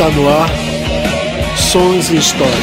Está no ar Sons e Histórias.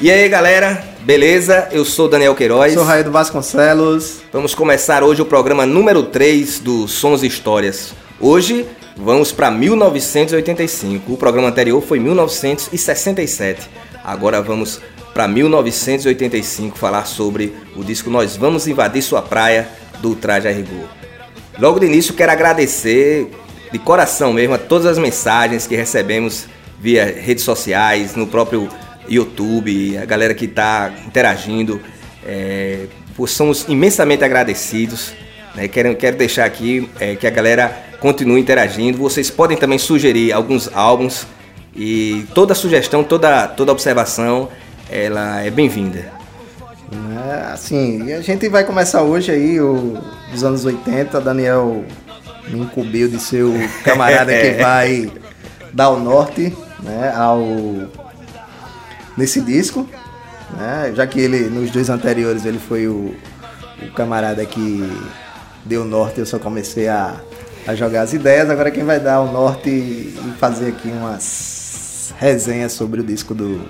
E aí galera, beleza? Eu sou Daniel Queiroz. Sou Raio do Vasconcelos. Vamos começar hoje o programa número 3 do Sons e Histórias. Hoje vamos para 1985. O programa anterior foi 1967. Agora vamos para 1985 falar sobre o disco Nós Vamos Invadir Sua Praia do Traje a Rigor. Logo de início quero agradecer de coração mesmo a todas as mensagens que recebemos via redes sociais, no próprio YouTube, a galera que está interagindo. É, somos imensamente agradecidos. Né? Quero, quero deixar aqui é, que a galera continue interagindo. Vocês podem também sugerir alguns álbuns e toda sugestão, toda, toda observação, ela é bem-vinda. É, assim, a gente vai começar hoje aí, o, dos anos 80. Daniel me incumbiu de ser o camarada que vai dar o norte né, ao, nesse disco. Né, já que ele, nos dois anteriores, ele foi o, o camarada que deu norte, eu só comecei a, a jogar as ideias. Agora quem vai dar o norte e fazer aqui umas resenhas sobre o disco do,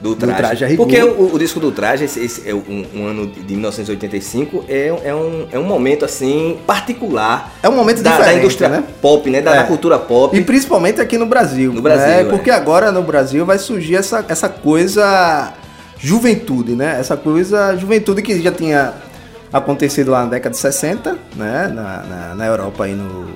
Do traje. Traje a Rigor. Porque o, o disco do traje, esse, esse é um, um ano de 1985, é, é, um, é um momento assim particular. É um momento da, da indústria né? pop, né? Da, É. da cultura pop. E principalmente aqui no Brasil. No Brasil, né? é. Porque agora no Brasil vai surgir essa, essa coisa juventude, né? Essa coisa juventude que já tinha acontecido lá na década de 60, né? Na, na, na Europa e no,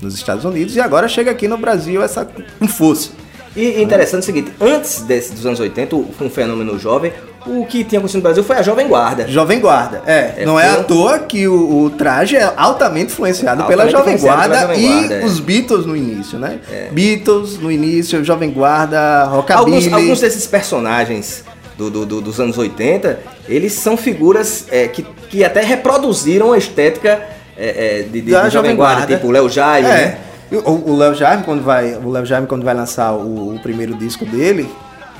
nos Estados Unidos. E agora chega aqui no Brasil essa com força. E interessante é o seguinte, antes desse, dos anos 80, o- foi um fenômeno jovem, o que tinha acontecido no Brasil foi a Jovem Guarda. Jovem Guarda, é. É, não é à toa que o, o traje é altamente influenciado pela Altamente Jovem influenciado Guarda pela Jovem e Guarda, é. os Beatles no início, né? Beatles no início, Jovem Guarda, Rockabilly. Alguns, alguns desses personagens do- do- do- dos anos 80, eles são figuras é, que, que até reproduziram a estética é, é, de, de- Da de Jovem Guarda, Guarda. tipo o Léo Jaime, É. né? O Léo Jaime, quando vai, o Léo Jaime, quando vai lançar o, o primeiro disco dele,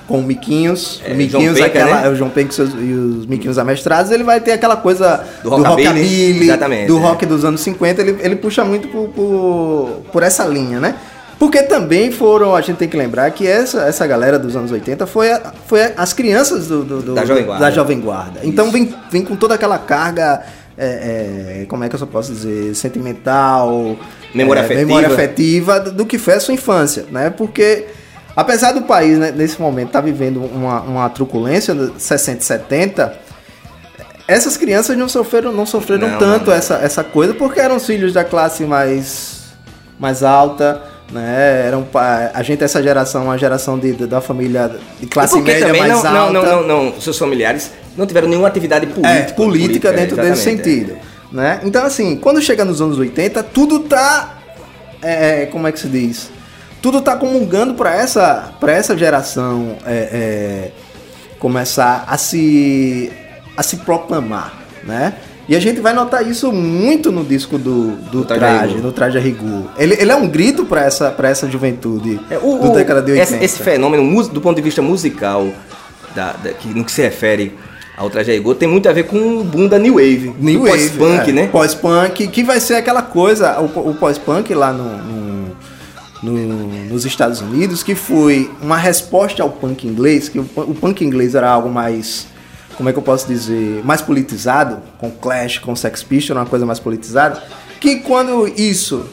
com o Miquinhos, É, o Miquinhos, Penca, aquela, né? é o João Penca e os Miquinhos amestrados, ele vai ter aquela coisa Do rockabilly, rockabilly, do é. rock dos anos 50, ele, ele puxa muito por, por, por essa linha, né? Porque também foram, a gente tem que lembrar que essa, essa galera dos anos 80 foi, a- foi a- as crianças do, do- do- Da Jovem Guarda. da Jovem Guarda. Então vem, vem com toda aquela carga, é, é, como é que eu só posso dizer, sentimental, Memória é, afetiva. memória afetiva do que foi a sua infância, né? Porque apesar do país né, nesse momento estar vivendo uma, uma truculência de 60 e 70, essas crianças não sofreram, não sofreram Não, tanto não. Essa, essa coisa porque eram os filhos da classe mais, mais alta. Né? Eram, pa- a gente, essa geração, uma geração de, de- da família de classe média mais não, alta. não, não, não, não, seus familiares não tiveram nenhuma atividade política. É, política, dentro desse exatamente, sentido. Né? Então, assim, quando chega nos anos 80, tudo tá. é, como é que se diz? Tudo tá comungando para essa, pra essa geração é, é, começar a se, a se proclamar. Né? E a gente vai notar isso muito no disco do, do Traje a traje, a Rigor. Ele, ele é um grito para essa, pra essa juventude É, o, do o- década de 80. Esse, esse fenômeno, do ponto de vista musical, da, da- que, no que se refere ao Traje a Rigor, tem muito a ver com o boom da New Wave. New Wave, pós-punk, é. né? Pós-punk, que vai ser aquela coisa, o, o pós-punk lá no, no- no- nos Estados Unidos, que foi uma resposta ao punk inglês, que o, o punk inglês era algo mais, como é que eu posso dizer, mais politizado, com Clash, com Sex Pistols, uma coisa mais politizada, que quando isso,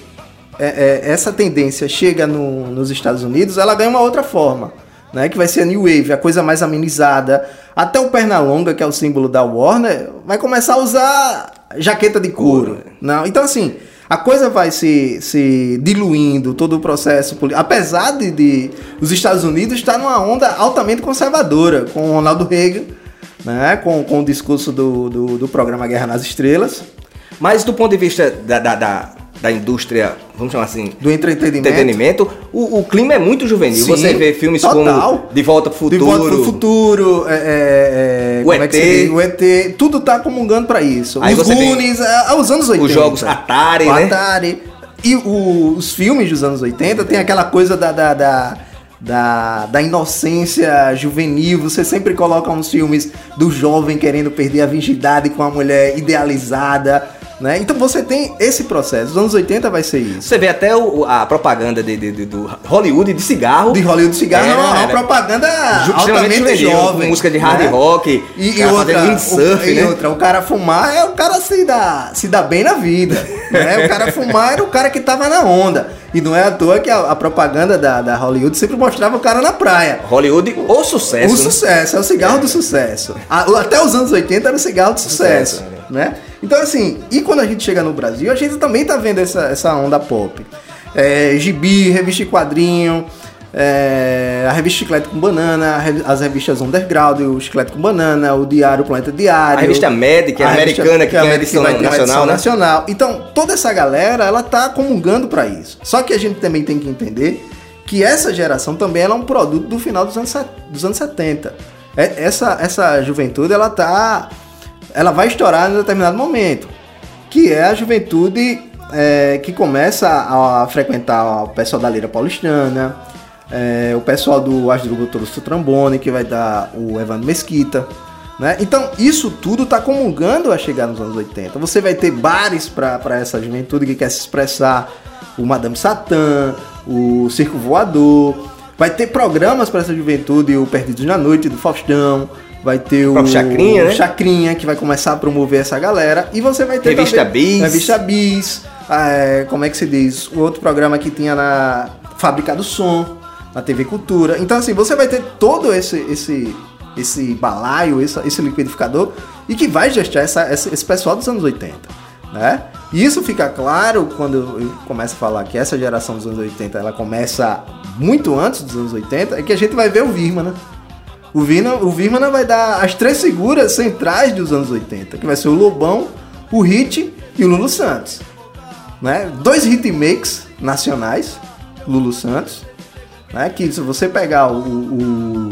é- é, essa tendência chega no- nos Estados Unidos, ela ganha uma outra forma. Né, que vai ser a New Wave, a coisa mais amenizada. Até o Pernalonga, que é o símbolo da Warner, vai começar a usar jaqueta de couro. Não, então assim, a coisa vai se, se diluindo, todo o processo político. Apesar de, de os Estados Unidos estar numa onda altamente conservadora, com o Ronaldo Reagan, né, com, com o discurso do, do, do programa Guerra nas Estrelas, Mas do ponto de vista da, da, da, da indústria, vamos chamar assim, do entretenimento. entretenimento, o, o clima é muito juvenil. Sim, Você vê filmes total. como De Volta pro De Futuro. volta pro futuro, é, é, é, O é ET. o ET, tudo tá comungando pra isso. Aí Os Goonies, é, é, os anos 80. os jogos Atari, o né? Atari. E o- os filmes dos anos 80 tem aquela coisa da, da, da, da, da inocência juvenil. Você sempre coloca uns filmes do jovem querendo perder a virgindade com a mulher idealizada. Né? Então você tem esse processo. Os anos 80 vai ser isso. Você vê até o- a propaganda de, de- de- do Hollywood de cigarro. De Hollywood Cigarro Era, é uma, era. propaganda Ju- altamente jovem. música de hard né? rock, E, e outra, windsurf, o, e né? outra, o cara fumar é o cara se dá, se dá bem na vida. né? O cara fumar era o cara que tava na onda. E não é à toa que a, a propaganda da, da Hollywood sempre mostrava o cara na praia. Hollywood, o sucesso. o né? sucesso, é o cigarro do sucesso. A- até os anos 80 era o cigarro do sucesso, Sucesso, né? Então assim, e quando a gente chega no Brasil, a gente também tá vendo essa, essa onda pop. É, gibi, revista em quadrinho, é, a revista Chiclete com Banana, a as revistas Underground, o Chiclete com Banana, o Diário, o Planeta Diário. A revista que é a revista- americana, que é tem a a edição vai ter uma nacional, né? nacional. Então, toda essa galera, ela tá comungando pra isso. Só que a gente também tem que entender que essa geração também ela é um produto do final dos anos, dos anos 70. É- Essa, essa juventude, ela tá... Ela vai estourar em determinado momento. Que é a juventude é, que começa a, frequentar o pessoal da Lira Paulistana, é, o pessoal do Asdrubal Torusto Trambone, que vai dar o Evandro Mesquita. Né? Então, isso tudo está comungando a chegar nos anos 80. Você vai ter bares para essa juventude que quer se expressar, o Madame Satã, o Circo Voador. Vai ter programas para essa juventude, o Perdidos na Noite do Faustão. Vai ter o, próprio Chacrinha, né? Chacrinha, que vai começar a promover essa galera. E você vai ter Revista também- Bis. Revista Bis. é, como é que se diz? O outro programa que tinha na Fábrica do Som, na TV Cultura. Então, assim, você vai ter todo esse, esse, esse balaio, esse, esse liquidificador, e que vai gestar essa, essa- esse pessoal dos anos 80. Né? E isso fica claro quando eu começo a falar que essa geração dos anos 80 ela começa muito antes dos anos 80, é que a gente vai ver o Virma, né? O Virma, o Virma vai dar as três figuras centrais dos anos 80, que vai ser o Lobão, o Hit e o Lulu Santos. Né? Dois hitmakes nacionais, Lulu Santos, né? que se você pegar o, o,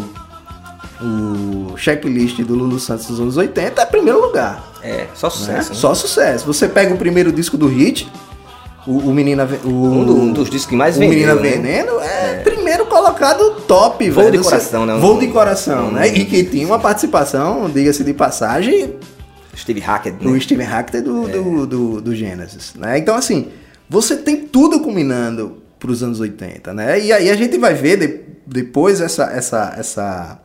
o checklist do Lulu Santos dos anos 80, é primeiro lugar. É, só né? sucesso. né? Só sucesso. Você pega o primeiro disco do Hit, o, o Menina... O, Um, um dos discos que mais o vendeu, Menina né? Veneno é, primeiro colocado top, Voo velho. de coração, né? Voo de coração, Um- né? E que tinha uma participação, diga-se de passagem, Steve Hackett, né? do Steven Hackett do, do, do, do Genesis, né? Então, assim, você tem tudo combinando para os anos 80, né? E aí a gente vai ver de- depois essa, essa, essa,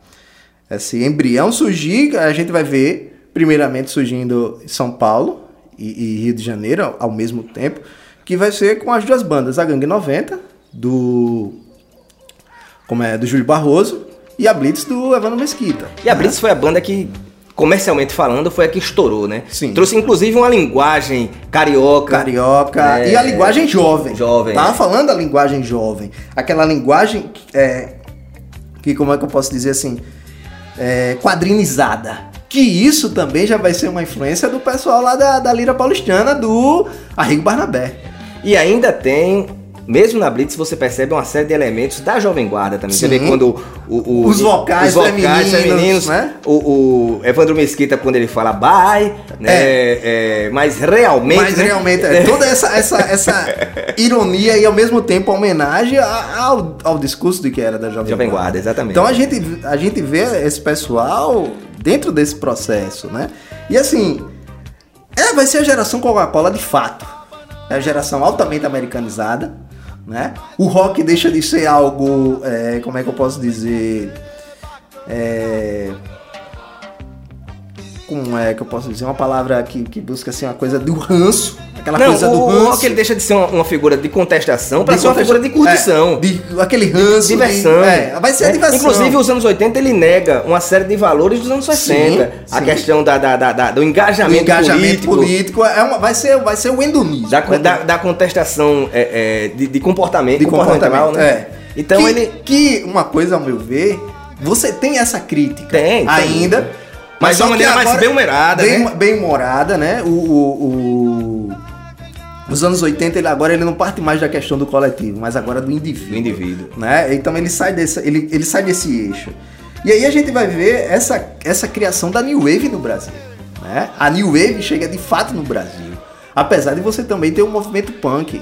esse embrião surgir, a gente vai ver, primeiramente, surgindo em São Paulo e, e Rio de Janeiro ao, ao mesmo tempo, que vai ser com as duas bandas, a Gangue 90, do... como é, do Júlio Barroso, e a Blitz do Evandro Mesquita. E a Blitz foi a banda que, comercialmente falando, foi a que estourou, né? Sim. Trouxe inclusive uma linguagem carioca. Carioca. É. E a linguagem jovem. Jovem, Tava é. falando da linguagem jovem. Aquela linguagem é, que, como é que eu posso dizer assim? É, quadrinizada. Que isso também já vai ser uma influência do pessoal lá da, da Lira Paulistana, do Arrigo Barnabé. E ainda tem, mesmo na Blitz, você percebe uma série de elementos da Jovem Guarda também. Você Sim. vê quando o, o- Os vocais femininos, né? O, o Evandro Mesquita, quando ele fala bye, né? É, mas realmente. Mas né? realmente, é, toda essa, essa, essa ironia e ao mesmo tempo homenagem ao, ao discurso de que era da Jovem, Jovem Guarda, exatamente. Então a gente, a gente vê esse pessoal dentro desse processo, né? E assim, é, vai ser a geração Coca-Cola de fato. É a geração altamente americanizada, né? O rock deixa de ser algo, é, como é que eu posso dizer, é, como é que eu posso dizer uma palavra que, que busca assim uma coisa do ranço, aquela Não, coisa o, do ranço. rock ele deixa de ser uma, uma figura de contestação para ser uma figura de curtição. É, de- aquele ranço. diversão. De, é, vai ser a É, diversão. Inclusive, os anos 80 ele nega uma série de valores dos anos 60. a sim. questão da, da- da- da- do engajamento, engajamento político, político, é uma, vai, ser, vai ser o endonismo. da, da, da contestação é, é, de, de comportamento, de comportamental, né? É. Então que, ele. Que uma coisa, ao meu ver, você tem essa crítica. Tem, tem. Mas de só uma maneira mais bem-humorada, bem, né? Bem humorada, né? O, o- o- Os anos 80, ele, agora ele não parte mais da questão do coletivo, mas agora do indivíduo. Do indivíduo. né? Então ele sai desse, ele, ele sai desse eixo. E aí a gente vai ver essa, essa criação da New Wave no Brasil. Né? A New Wave chega de fato no Brasil. Apesar de você também ter um movimento punk.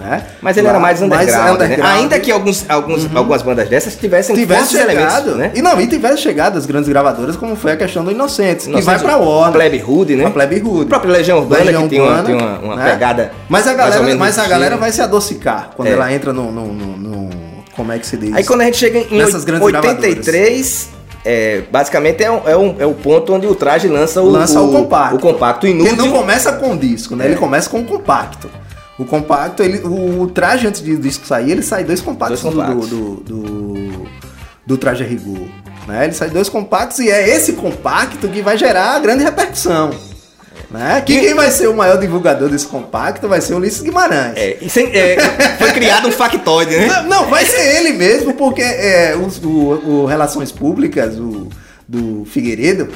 Né? Mas ele era mais underground, né? underground. Uhum. Ainda que alguns, alguns, algumas bandas dessas tivessem tivesse elementos, chegado, né? e não, e tivesse chegado as grandes gravadoras, como foi a questão do Inocentes, que Nós vai pra o Warner. Plebe Hood, né? A Plebe Hood. O próprio Legião Urbana, Legião que tem uma, Urbana, tem uma, uma né? pegada Mas a mais galera, mas a galera vai se adocicar quando É. ela entra no, no, no- no- Como é que se diz? Aí quando a gente chega em Nessas grandes 83, é, basicamente é, um- é, um- é o ponto onde o traje lança o, lança o, compacto. O compacto Ele inútil. não começa com o disco, né? É. Ele começa com o compacto. O compacto, ele, o, o traje antes de o disco sair, ele sai dois compactos, Dois compactos. Do, do, do, do traje a rigor. Né? Ele sai dois compactos e é esse compacto que vai gerar a grande repercussão. Né? Que quem vai ser o maior divulgador desse compacto vai ser o Ulisses Guimarães. É, sem- é, foi criado um factoide, né? Não, não, vai ser ele mesmo, porque é, os- o, o Relações Públicas, o, do Figueiredo,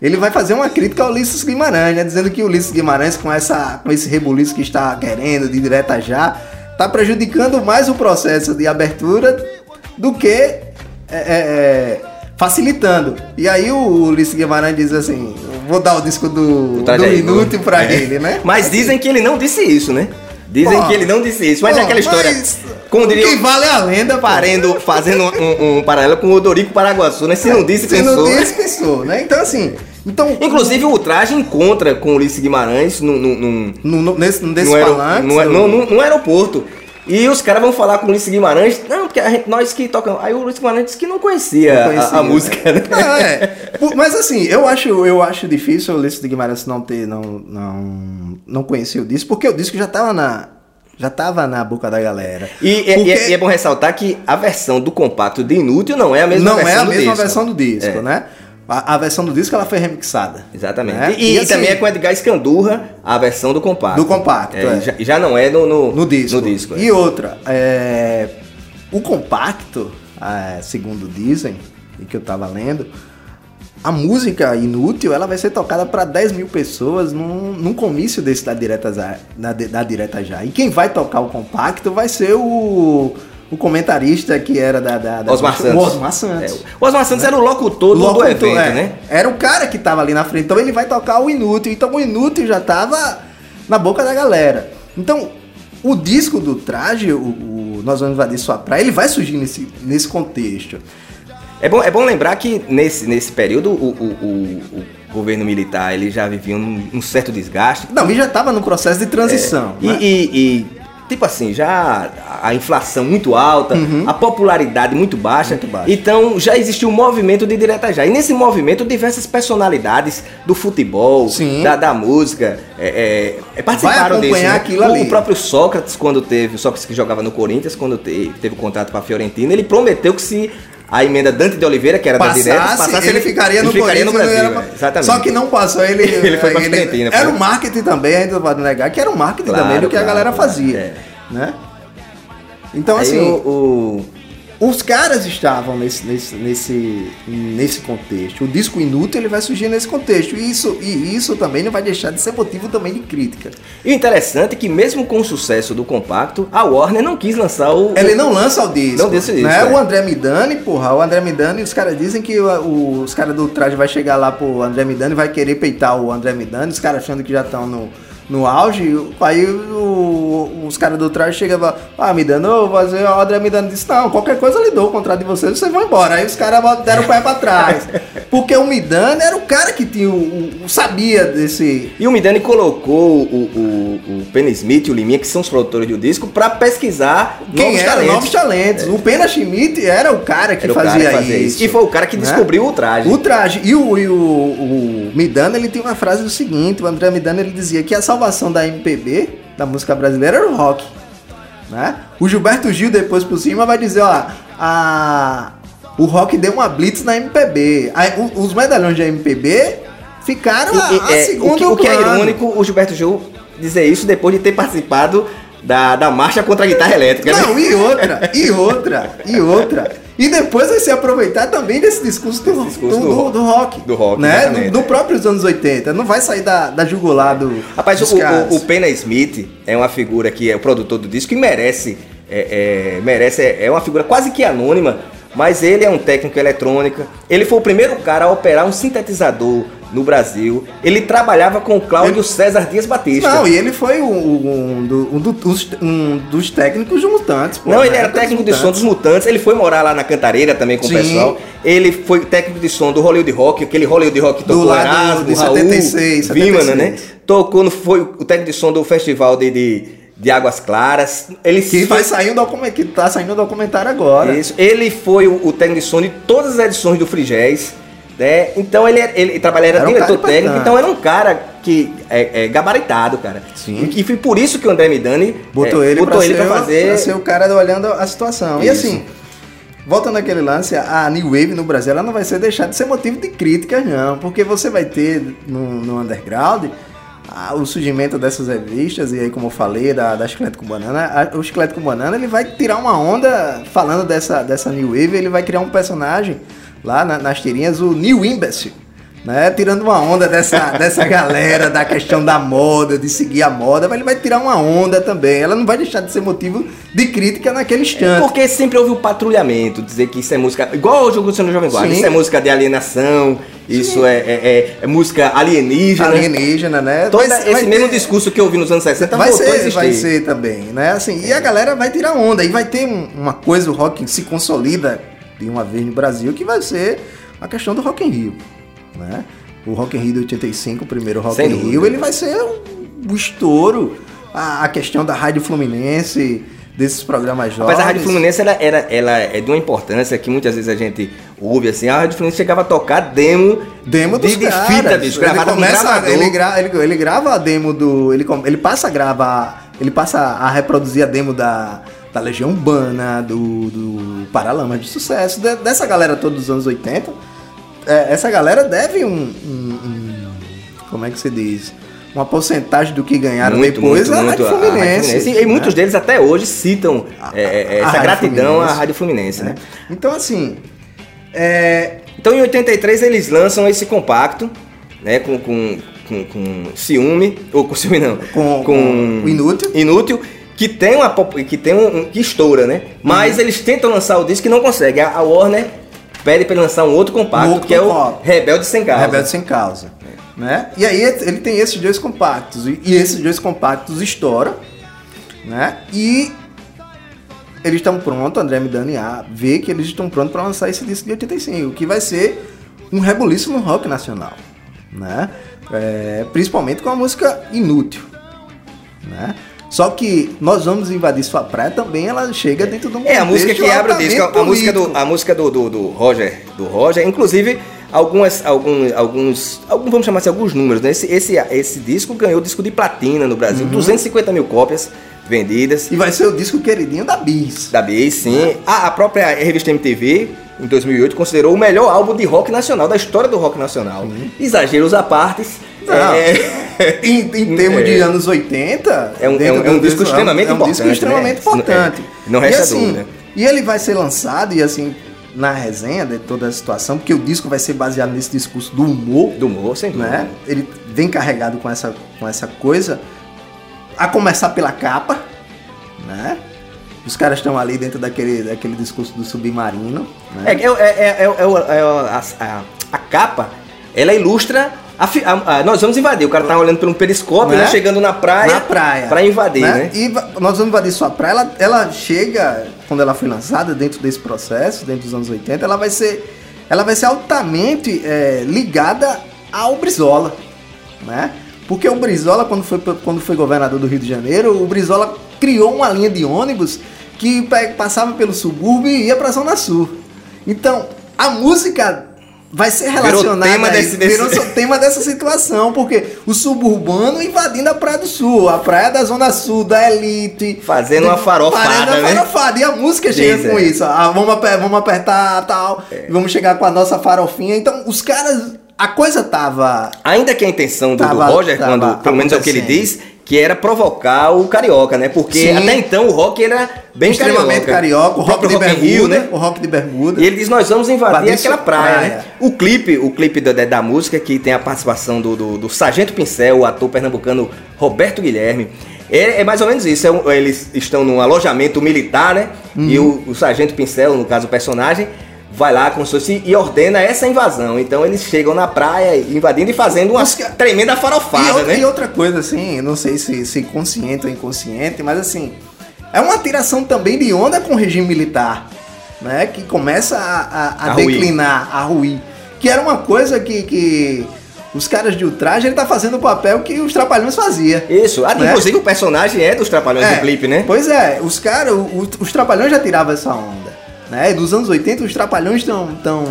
ele vai fazer uma crítica ao Ulisses Guimarães, né? Dizendo que o Ulisses Guimarães, com, essa, com esse rebuliço que está querendo de direta já, está prejudicando mais o processo de abertura do que é, é, é, facilitando. E aí o Ulisses Guimarães diz assim: vou dar o disco do, do. Inútil pra É. ele, né? Mas dizem que ele não disse isso, né? Dizem Pô, que ele não disse isso. Mas Pô, é aquela história. mas Como o diria vale é a lenda. Parendo, fazendo um, um paralelo com o Odorico Paraguaçu, né? Se não disse, Se pensou. não disse, pensou, né? Então, assim. Então, Inclusive o traje encontra com o Ulisses Guimarães num, num, num, no, no, nesse, nesse no, aero- palanque, no- no- no aeroporto. E os caras vão falar com o Ulisses Guimarães, não, porque a gente- nós que tocamos. Aí o Ulisses Guimarães disse que não conhecia, não a- conhecia, a, música, né? Não, é. Por- Mas assim, eu acho, eu acho difícil o de Guimarães não ter, não, não, não conhecer o disco, porque o disco já tava na, já tava na boca da galera. E, Porque e é, e é bom ressaltar que a versão do compacto de Inútil não é a mesma não versão é a do mesma disco. versão do disco, É. né? A, a versão do disco ela foi remixada. Exatamente. né? E, e assim, também é com Edgar Escandurra a versão do compacto. Do compacto, é. Já, já não é no, no, no disco. No disco é. E outra, é, o compacto, é, segundo dizem, e que eu tava lendo, a música inútil ela vai ser tocada para 10 mil pessoas num, num comício desse da Direta, da, da Direta Já. E quem vai tocar o compacto vai ser o, o comentarista que era da. da, da Osmar o Santos. Osmar Santos. É, o Osmar Santos era o locutor do- do, Locutor, evento, é. né? Era o cara que tava ali na frente. Então ele vai tocar o inútil. Então o inútil já tava na boca da galera. Então, o disco do traje, o, o Nós Vamos Invadir Sua Praia, ele vai surgir nesse, nesse contexto. É bom, é bom lembrar que nesse, nesse período o, o, o- o governo militar ele já vivia um, um certo desgaste. Não, ele já tava no processo de transição. E, né? e- e, tipo assim, já a inflação muito alta, a popularidade muito baixa, Uhum. Muito baixa. Então já existiu um movimento de direta já. E nesse movimento, diversas personalidades do futebol, da, da música, é, é, é, participaram Vai acompanhar né? aquilo ali. o próprio Sócrates, quando teve, o Sócrates que jogava no Corinthians, quando te- teve o contrato com a Fiorentina, ele prometeu que se a emenda Dante de Oliveira, que era da direta, passasse, ele, ficaria no ele ficaria no Brasil. era- é, Exatamente. Só que não passou, ele, Ele foi pra Fiorentina, Era o marketing também, a gente pode negar, que era o marketing Claro, também do que a claro, galera claro, fazia. é. Né? Então, Aí assim, o- o, Os caras estavam nesse, nesse, nesse, nesse contexto. O disco inútil ele vai surgir nesse contexto. E isso, e isso também não vai deixar de ser motivo também de crítica. E o interessante é que mesmo com o sucesso do compacto, a Warner não quis lançar o. Ele não lança o disco. Não disse isso, Né? é. O André Midani, porra, o André Midani, os caras dizem que o- o- os caras do traje vai chegar lá pro André Midani vai querer peitar o André Midani, os caras achando que já estão no, no auge. Aí o- os caras do traje chegam falam, ah, Midani, ô, fazer o André Midani disse, não, qualquer coisa eu lhe dou o contrato de vocês, vocês vão embora. Aí os caras deram o pé pra trás. Porque o Midani era o cara que tinha o, o- o- sabia desse. E o Midani colocou o, o, o Penny Smith e o Liminha, que são os produtores do disco, pra pesquisar Quem novos era? talentos. Novos talentos. O Pena Schmidt era o cara que o cara fazia, que fazia isso. E foi o cara que né? descobriu o traje. O traje. E o, e o, o Midana, ele tem uma frase do seguinte, o André Midana, ele dizia que a salvação da MPB, da música brasileira, era o rock. Né? O Gilberto Gil, depois por cima, vai dizer, ó, a, o rock deu uma blitz na MPB. Aí, o- os medalhões de MPB ficaram a, E- a e- é, segundo o, que, o que é irônico, o Gilberto Gil dizer isso depois de ter participado da, da marcha contra a guitarra elétrica. né? Não, e outra, e outra, e outra. E depois vai se aproveitar também desse discurso do, discurso do, do do- rock. do rock. Do rock, né? Do, do próprio dos anos 80. Não vai sair da, da jugular do. Rapaz, o, o, o Pena Smith é uma figura que é o produtor do disco e merece, é, é, merece, é, é uma figura quase que anônima, mas ele é um técnico eletrônica. Ele foi o primeiro cara a operar um sintetizador no Brasil. Ele trabalhava com o Cláudio César Dias Batista. Não, e ele foi um, um, do- um do- dos- um dos técnicos dos Mutantes. pô, Não, ele era época técnico de som dos Mutantes. Ele foi morar lá na Cantareira também com Sim. o pessoal. Ele foi técnico de som do Hollywood Rock, aquele Hollywood Rock que Do tocou lado Erasmo, de Raul, 76, Vimana, 76. né? Tocou, no, foi o técnico de som do Festival de, de, de Águas Claras. Ele Que vai sair um documentário, que tá saindo um documentário agora. Isso. Ele foi o, o técnico de som de todas as edições do Frigés. Né? Então ele, ele, ele trabalhava, era, um diretor técnico, então era um cara que é, é gabaritado, cara. Sim. E, e foi por isso que o André Midani Botou é, ele, botou pra, ele ser, pra fazer. pra ser o cara olhando a situação. E Isso. assim, voltando àquele lance, a New Wave no Brasil ela não vai ser deixada de ser motivo de críticas, não. Porque você vai ter no, no underground ah, o surgimento dessas revistas, e aí, como eu falei, da, da Chiclete com Banana, a- o Chiclete com Banana ele vai tirar uma onda falando dessa, dessa New Wave, ele vai criar um personagem lá na- nas tirinhas, o New Imbecile. Né, tirando uma onda dessa, dessa galera da questão da moda, de seguir a moda, mas ele vai tirar uma onda também. Ela não vai deixar de ser motivo de crítica naquele instante. Porque sempre houve o patrulhamento, dizer que isso é música. Igual o jogo do Jovem Guarda, Sim. isso é música de alienação, isso é, é, é- é música alienígena. alienígena, né? Todo Vai- esse vai mesmo ter- discurso que eu ouvi nos anos 60 vai ser, vai ser também, né? Assim, e a galera vai tirar onda. E vai ter um- uma coisa, o rock se consolida de uma vez no Brasil, que vai ser a questão do Rock in Rio, né? O Rock in Rio de 85, o primeiro Rock Sem in dúvida. Rio, ele vai ser um, um estouro. A, a questão da Rádio Fluminense, desses programas jovens. Mas a Rádio Fluminense ela, era, ela é de uma importância que muitas vezes a gente ouve assim, a Rádio Fluminense chegava a tocar demo, Demo dos de, de caras. fita, bicho, ele gravada com começa, gravador. ele, gra, ele, ele grava a demo do. Ele, com- ele passa a gravar. Ele passa a reproduzir a demo da, da Legião Urbana, do, do Paralamas de Sucesso, de- dessa galera toda dos anos 80. É, essa galera deve um, um- um- Como é que se diz? Uma porcentagem do que ganharam muito, depois muito, à muito Rádio a- a Rádio Fluminense. Fluminense. E né? muitos deles até hoje citam é, é, a essa gratidão à Fluminense. Rádio Fluminense, né? né? Então, assim. É, Então em 83 eles lançam esse compacto, né, com, com, com, com ciúme, ou com ciúme não, Com- com o Inútil. Inútil, que tem uma que tem um, um- que estoura, né? Mas eles tentam lançar o disco e não conseguem. A, Warner pede para lançar um outro compacto, outro que é o. Rebelde Sem Causa. Rebelde sem causa. Né? E aí ele tem esses dois compactos. E, e esses dois compactos estouram. Né? E eles estão prontos, André Midani A vê que eles estão prontos para lançar esse disco de 85, que vai ser um rebuliço no rock nacional. Né? É, principalmente com a música Inútil. Né? Só que nós vamos invadir sua praia também, ela chega dentro do É a música que abre o disco, a, altamente música do, a música do, do, do Roger, do Roger, inclusive algumas, alguns, alguns, alguns, vamos chamar assim, alguns números, né? Esse, esse, esse disco ganhou disco de platina no Brasil, 250 mil cópias vendidas. E vai ser o disco queridinho da Bis. Da BA, sim. A, a própria revista MTV, em 2008, considerou o melhor álbum de rock nacional, da história do rock nacional. Exageros à partes. Não. é- Em, em termos É. de anos 80, É um- é um- é um disco extremamente é um disco importante, extremamente né? importante. É, não resta e, assim. E ele vai ser lançado, e assim, na resenha de toda a situação, porque o disco vai ser baseado nesse discurso do humor, do humor, sem dúvida. né? Ele vem carregado com essa, com essa coisa, a começar pela capa, né? Os caras estão ali dentro daquele, daquele discurso do submarino. É, Né? é, é, é, é, é a, a- a capa, ela ilustra. A a- a- nós vamos invadir. O cara tá olhando por um periscópio, Né? né? chegando na praia. na praia. Pra invadir, né? E va- nós vamos invadir sua praia. Ela, ela chega, quando ela foi lançada, dentro desse processo, dentro dos anos 80, ela vai ser, ela vai ser altamente é, ligada ao Brizola, né? Porque o Brizola, quando foi, quando foi governador do Rio de Janeiro, o Brizola criou uma linha de ônibus que passava pelo subúrbio e ia pra Zona Sul. Então, a música vai ser Virou relacionada tema desse- virou tema dessa situação, porque o suburbano invadindo a Praia do Sul, a praia da Zona Sul, da elite. Fazendo uma farofada, Fazendo uma né? farofada. E a música chega Diz, com é. isso. Ah, vamos, aper- vamos apertar tal, vamos chegar com a nossa farofinha. Então, os caras. A coisa tava. Ainda que a intenção do, do Tava- Roger, tava quando, pelo menos é o que ele diz, que era provocar o carioca, né? Porque Sim. até então o rock era bem extremamente carioca, o rock de Rock bermuda, Rio, né? o rock de bermuda. E ele diz, nós vamos invadir aquela praia, praia. né? O clipe, o clipe da, da música que tem a participação do, do, do Sargento Pincel, o ator pernambucano Roberto Guilherme. É, é mais ou menos isso. é um- eles estão num alojamento militar, né? Uhum. E o, o Sargento Pincel, no caso o personagem, vai lá com se fosse- e ordena essa invasão. Então eles chegam na praia invadindo e fazendo uma Os tremenda E, farofada, outra- né? e outra coisa, assim, não sei se, se consciente ou inconsciente, mas assim, é uma tiração também de onda com o regime militar, né? Que começa a, a- a A ruir. declinar, a ruir. Que era uma coisa que, que os caras de ultraje, ele tá fazendo o papel que os trapalhões faziam. Isso. Ah, Né? Inclusive o personagem é dos Trapalhões do clipe, né? Pois é, os caras, o- os trapalhões já tiravam essa onda. Né? Dos anos 80, os trapalhões estão tão,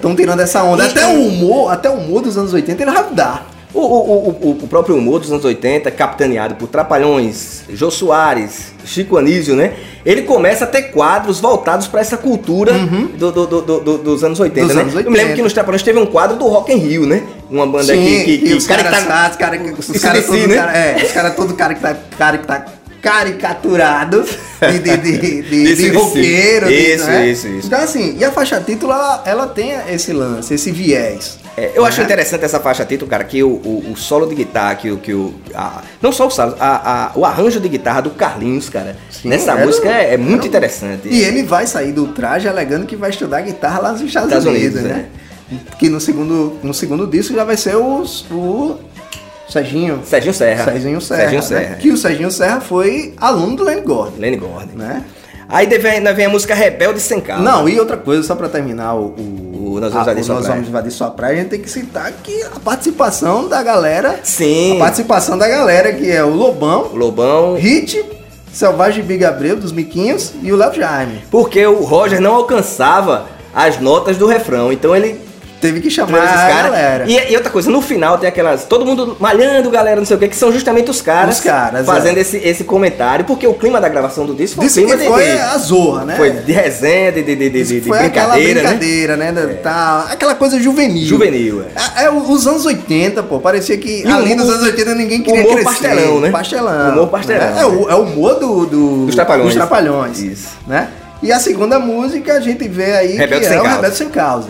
tão tirando essa onda. E- até o humor, até o humor dos anos 80 ele vai mudar. O, o, o, o- próprio humor dos anos 80, capitaneado por Trapalhões, Jô Soares, Chico Anísio, né? Ele começa a ter quadros voltados para essa cultura do, do- do- do- do- dos anos 80, Uhum. Dos né? anos Eu me lembro 80. que nos Trapalhões teve um quadro do Rock in Rio, né? Uma banda Sim, que, que, que e os caras carita- tá, os cara, os cara si, todo né? cara, é, os caras todo cara que tá, cara que tá caricaturado de, de, de, de, de, Desse- desse- roqueiro. de- isso, né? isso, isso. Então assim, e a faixa título, ela, ela tem esse lance, esse viés. É, eu acho né? interessante essa faixa título, cara, que o, o, o solo de guitarra, que, o- que o. a- não só o solo, a, a- o arranjo de guitarra do Carlinhos, cara, Sim, nessa era- música é, é muito era um- interessante. E ele vai sair do traje alegando que vai estudar guitarra lá nos Estados, Estados Unidos, Unidos, é. né? Que no segundo, no segundo disco já vai ser os, o Serginho. Serginho Serra. Serginho Serra. Serginho né? Serra. Que o Serginho Serra foi aluno do Lenny Gordon, Lenny Gordon. né? Aí ainda vem a música Rebelde Sem Calma. Não, e outra coisa, só pra terminar o, o, O Nós Vamos a- Invadir Sua Nós Praia. Vamos Invadir Sua Praia, a gente tem que citar que a participação da galera, Sim. a participação da galera, que é o Lobão, Lobão. Hit, Selvagem Big Abreu, dos Miquinhos, e o Léo Jaime. Porque o Roger não alcançava as notas do refrão. Então ele Teve que chamar trouxe os a caras. E, e outra coisa, no final tem aquelas. Todo mundo malhando, galera, não sei o que, que são justamente os caras, Os caras, fazendo é. esse, esse comentário. Porque o clima da gravação do disco foi um Disse que clima de- foi de, a zorra, né? Foi de resenha, de, de, de, de, que de foi aquela brincadeira, né? brincadeira, né? Da- tá, aquela coisa juvenil. Juvenil, é. É, é os anos 80, pô. Parecia que E ali o- nos anos 80 ninguém queria humor crescer. pastelão, né? Pastelão. Humor pastelão, né? É, o, é o humor do, do- Dos Trapalhões. dos Trapalhões, Isso. Né? E a segunda música a gente vê aí Rebelde que Sem é o Causa. Rebelde Sem Causa.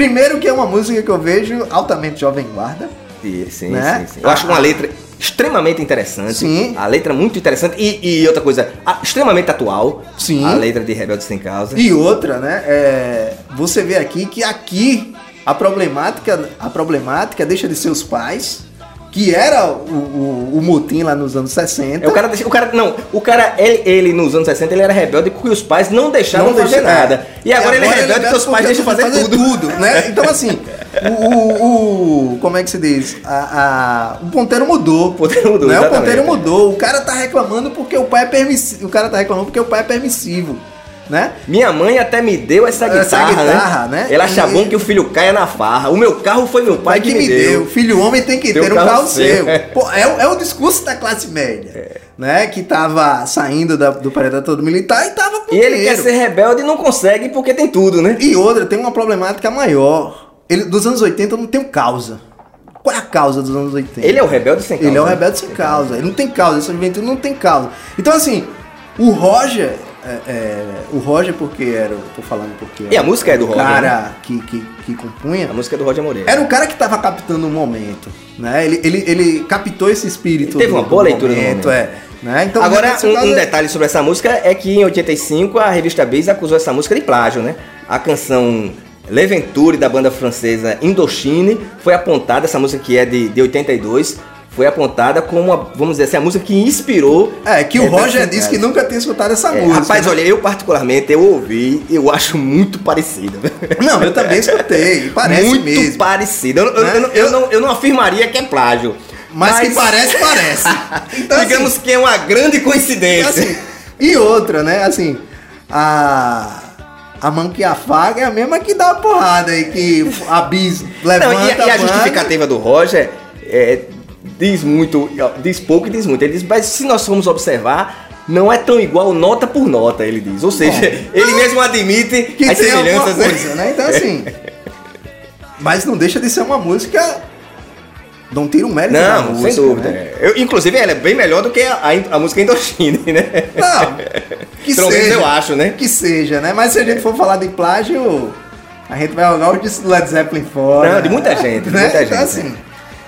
Primeiro que é uma música que eu vejo altamente jovem guarda. Sim, sim, Né? sim, sim. Eu acho uma letra extremamente interessante. Sim. A letra muito interessante. E, e outra coisa, a- extremamente atual. Sim. A letra de Rebelde Sem Causa. E outra, né? é, você vê aqui que aqui a problemática, a problemática deixa de ser os pais, que era o, o, o motim lá nos anos 60. É, o cara, deixa- o cara, não, o cara, ele, ele nos anos 60 ele era rebelde porque os pais não deixavam Não fazer deixa- nada. é. E agora, ele é rebelde porque os pais deixam fazer, tudo. né? Então assim, o, o- como é que se diz? A, a- o ponteiro mudou. O ponteiro mudou, né? O ponteiro mudou. O cara tá reclamando porque o pai é permissivo. O cara tá reclamando porque o pai é permissivo, né? Minha mãe até me deu essa guitarra, Essa guitarra, né? né? Ela acha E- bom que o filho caia na farra. O meu carro foi meu pai, Pai que me deu. Filho homem tem que Tem um ter um carro carro seu. Pô, é, o- é o discurso da classe média. Né? Que tava saindo da- do paredão todo militar e tava com E ele quer ser rebelde e não consegue porque tem tudo, né? E outra, tem uma problemática maior. Ele, dos anos 80 não tem causa. Qual é a causa dos anos 80? Ele é o rebelde sem causa. Ele é o rebelde sem causa. Ele não tem causa. Essa juventude não tem causa. Então, assim, o Roger. É, é, o Roger, porque era. Tô falando porque. E a música é do o Roger, cara que, que, que compunha. A música é do Roger Moreira. Era o cara que tava captando o momento, né? Ele, ele, ele captou esse espírito. Ele teve uma boa leitura do momento. é. Né? Então, Agora, um, caso, um detalhe sobre essa música é que em 85 a revista Bis acusou essa música de plágio, né? A canção Leventure da banda francesa Indochine foi apontada, essa música que é de, de 82, foi apontada como, uma, vamos dizer assim, a música que inspirou. É, que o Roger disse que nunca tinha escutado essa É, música. rapaz, né? olha, eu particularmente, eu ouvi, eu acho muito parecida. Não, eu também escutei. Parece muito mesmo. parecida. Eu, eu- Né? eu não- eu não, eu não afirmaria que é plágio. Mas, que parece, parece. Então, digamos assim, que é uma grande coincidência. assim, e outra, né? Assim, a. A mão que afaga é a mesma que dá a porrada e que a bis levanta. Não, e, a- e a justificativa do Roger é, diz muito, diz pouco e diz muito. Ele diz, mas se nós formos observar, não é tão igual nota por nota, ele diz. Ou seja, ele mesmo admite que as tem alguma semelhanças. coisa, né? Então assim. Mas não deixa de ser uma música. Não tira um mérito Não, música, sem dúvida. né? Eu, inclusive, ela é bem melhor do que a, a, a música Indochine, né? Não, que Pelo seja. eu acho, né? Que seja, né? Mas se a gente for falar de plágio, a gente vai jogar o Led Zeppelin fora. Não, de muita gente, de né? muita Então, gente, assim.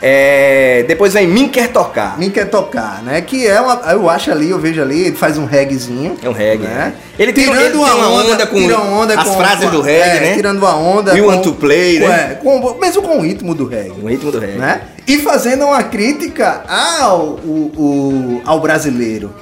É, depois vem Mim Quer Tocar. Mim quer tocar, né? Que é uma. Eu acho ali, eu vejo ali, ele faz um reggaezinho. É um reggae, né? né? Ele tira- tirando ele uma onda, onda com onda as com- frases com- do reggae, é, né? Tirando uma onda. You com- want to play, né? É, com, mesmo com o ritmo do reggae. O ritmo do reggae. Né? E fazendo uma crítica ao, o- ao brasileiro.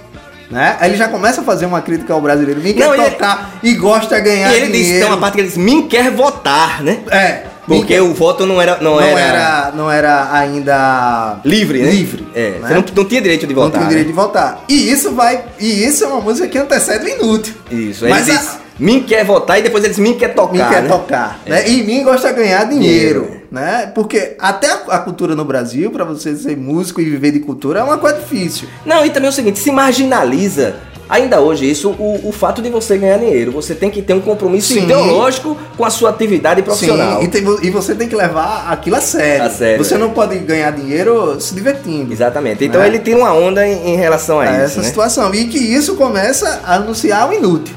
Né? Aí ele já começa a fazer uma crítica ao brasileiro. Mim quer Não, ele- tocar e gosta de ganhar E ele diz, dinheiro. tem uma parte que ele diz, Mim quer votar, né? É. Porque o voto não era. Não, não era, era, não era ainda livre, né? livre. É, né? você não, não tinha direito de Não votar. tem direito né? de votar. E isso vai. E isso é uma música que antecede o inútil. Isso, Mas a- Mim quer votar e depois ele diz, Mim quer tocar. Mim quer né? tocar. É. Né? E mim gosta de ganhar dinheiro. Dinheiro. Né? Porque até a, a cultura no Brasil, pra você ser músico e viver de cultura, é uma coisa difícil. Não, e também é o seguinte, se marginaliza. Ainda hoje, isso, o, o fato de você ganhar dinheiro. Você tem que ter um compromisso Sim. ideológico com a sua atividade profissional. Sim, e, tem- e você tem que levar aquilo a sério. A sério, Você é. não pode ganhar dinheiro se divertindo. Exatamente. Então Né? ele tira uma onda em, em relação a a isso. essa né? situação. E que isso começa a anunciar o inútil.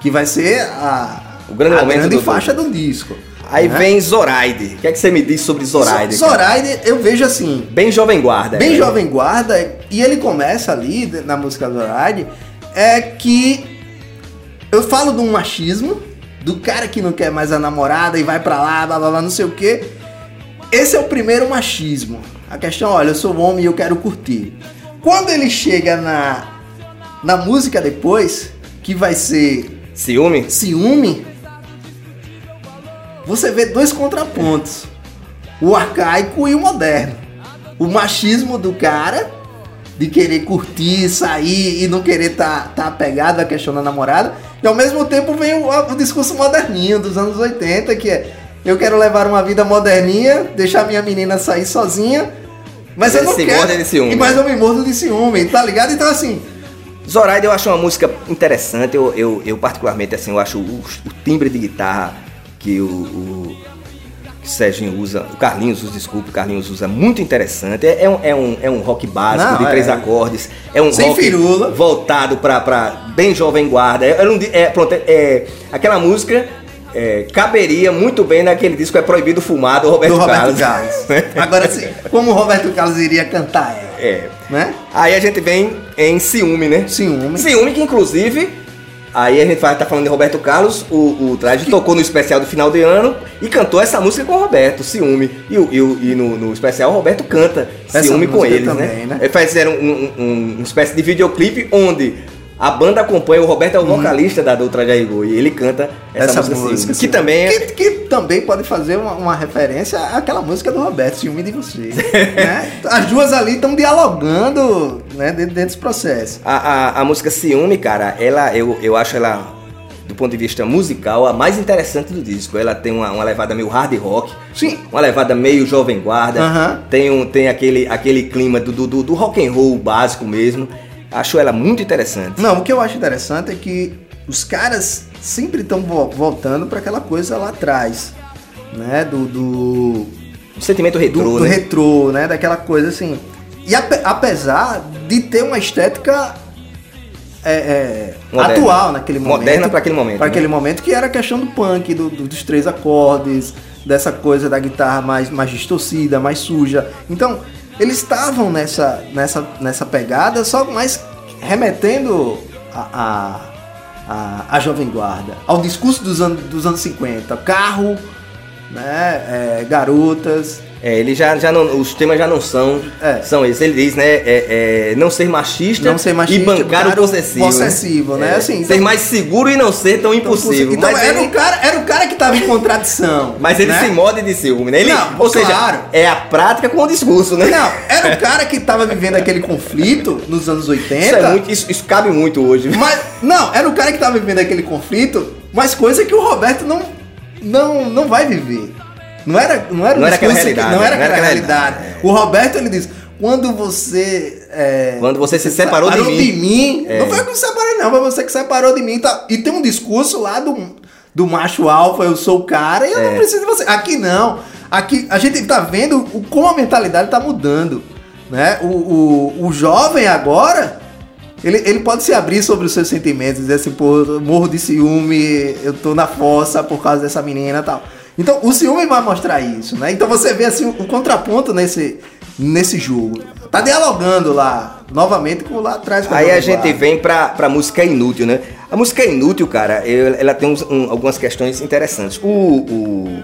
Que vai ser a, É. O grande a momento grande do- faixa do disco. Aí né? vem Zoraide. O que é que você me diz sobre Zoraide? Zoraide, eu vejo assim, Bem jovem guarda. bem é. jovem guarda, e ele começa ali na música Zoraide, é que eu falo de um machismo, do cara que não quer mais a namorada e vai pra lá, blá blá blá, não sei o que. Esse é o primeiro machismo. A questão, olha, eu sou homem e eu quero curtir. Quando ele chega na, na música depois, que vai ser Ciúme? ciúme, você vê dois contrapontos: o arcaico e o moderno. O machismo do cara de querer curtir, sair e não querer estar tá, tá apegado à questão da namorada, e ao mesmo tempo vem o, o discurso moderninho dos anos 80, que é eu quero levar uma vida moderninha, deixar minha menina sair sozinha, mas eu não quero. de ciúme, e mas eu me mordo de ciúme, tá ligado? Então assim, Zoraide eu acho uma música interessante. Eu, eu, eu particularmente, assim, eu acho o, o timbre de guitarra que o, o, que o Serginho usa, o Carlinhos usa, desculpa, o Carlinhos usa muito interessante. É, é um, é, um, é um rock básico Não, de três é. acordes. É um Sem rock firula. voltado pra, pra bem jovem guarda. É, um é, pronto, é, é- aquela música é, caberia muito bem naquele disco É Proibido Fumar do Roberto, do Roberto Carlos. Carlos. Agora sim, como o Roberto Carlos iria cantar ela, é. né? Aí a gente vem em Ciúme, né? Ciúme. Ciúme que inclusive, aí a gente vai estar falando de Roberto Carlos, o, o Traje tocou no especial do final de ano e cantou essa música com o Roberto, Ciúme. E, o- e, o- e no, no especial o Roberto canta Essa Ciúme com eles, também, né? né? Eles fizeram um- um- uma espécie de videoclipe onde a banda acompanha, o Roberto é o vocalista da Doutra Jaigô e ele canta essa, música, Ciúme, que sim. também é... que, que também pode fazer uma, uma referência àquela música do Roberto, Ciúme de Você. né? As duas ali estão dialogando né, dentro, dentro desse processo. A, a, a música Ciúme, cara, ela, eu, eu acho ela, do ponto de vista musical, a mais interessante do disco. Ela tem uma, uma levada meio hard rock. Sim. Uma levada meio jovem guarda. Aham. Tem, um, tem aquele, aquele clima do, do, do- do rock and roll básico mesmo. Acho ela muito interessante. Não, o que eu acho interessante é que os caras sempre estão voltando para aquela coisa lá atrás, né? Do, do, O sentimento retrô, do, do né? retrô, né? Daquela coisa assim. E ape- apesar de ter uma estética é, é, atual naquele momento. Moderna pra aquele momento, Pra né? aquele momento, que era a questão do punk, do- do- dos três acordes, dessa coisa da guitarra mais, mais distorcida, mais suja. Então, eles estavam nessa, nessa, nessa pegada, só mais remetendo a, a, a, a Jovem Guarda, ao discurso dos anos, dos anos 50. Carro, né, é, garotas, É, ele já, já não, os temas já não são, É. são esses. Ele diz, né, é, é, não ser machista, Não ser machista, e bancar o possessivo. possessivo, né? É, Assim, ser então- mais seguro e não ser tão impossível. Então mas era, ele, o cara, era o cara que tava em contradição. mas ele né? se morde de ciúme, né? Ele, Não, ou seja, claro. é a prática com o discurso, né? Não, era o cara que tava vivendo aquele conflito nos anos 80. Isso, é muito, isso, isso cabe muito hoje. Mas, não, era o cara que tava vivendo aquele conflito, mas coisa que o Roberto não, não, não vai viver. Não era, não era, um Não era aquela discurso que- realidade, não era não era aquela realidade. realidade, O Roberto, ele diz, quando você... é, Quando você se separou de mim." mim, É. não foi eu que me separei não, foi você que separou de mim. Tá? E tem um discurso lá do, do macho alfa, eu sou o cara, e eu É. não preciso de você. Aqui não. Aqui a gente tá vendo o, como a mentalidade tá mudando. Né? O, o, o jovem agora, ele, ele pode se abrir sobre os seus sentimentos, dizer assim, pô, morro de ciúme, eu tô na fossa por causa dessa menina e tal. Então o ciúme vai mostrar isso, né? Então você vê assim o contraponto nesse, nesse jogo. Tá dialogando lá, novamente, com lá atrás. Aí a João gente Eduardo. vem pra, pra música inútil, né? A música inútil, cara, ela tem uns- um- algumas questões interessantes. O, o,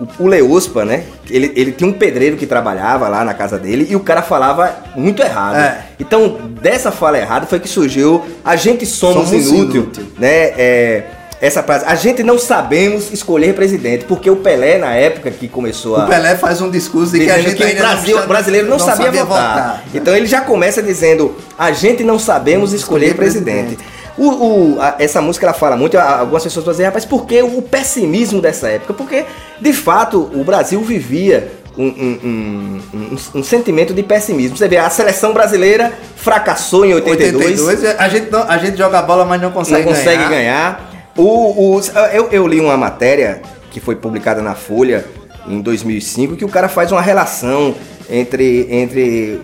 o, o Leospa, né? Ele, ele tinha um pedreiro que trabalhava lá na casa dele e o cara falava muito errado. É. Então, dessa fala errada foi que surgiu a gente somos, Somos inútil, inútil. né? É, essa frase, a gente não sabemos escolher presidente, porque o Pelé, na época que começou a. O Pelé faz um discurso de que a gente que o Brasil, não, o brasileiro não, sabia, votar. Então ele já começa dizendo: a gente não sabemos escolher Escolher presidente. presidente. O, o- a- essa música ela fala muito, a- algumas pessoas vão dizer, rapaz, por que o pessimismo dessa época? Porque, de fato, o Brasil vivia um, um- um- um- sentimento de pessimismo. Você vê, a seleção brasileira fracassou em 82, 82, a gente, não, a gente joga bola, mas não consegue não consegue ganhar. O, o- eu, eu li uma matéria que foi publicada na Folha em 2005 que o cara faz uma relação entre, entre,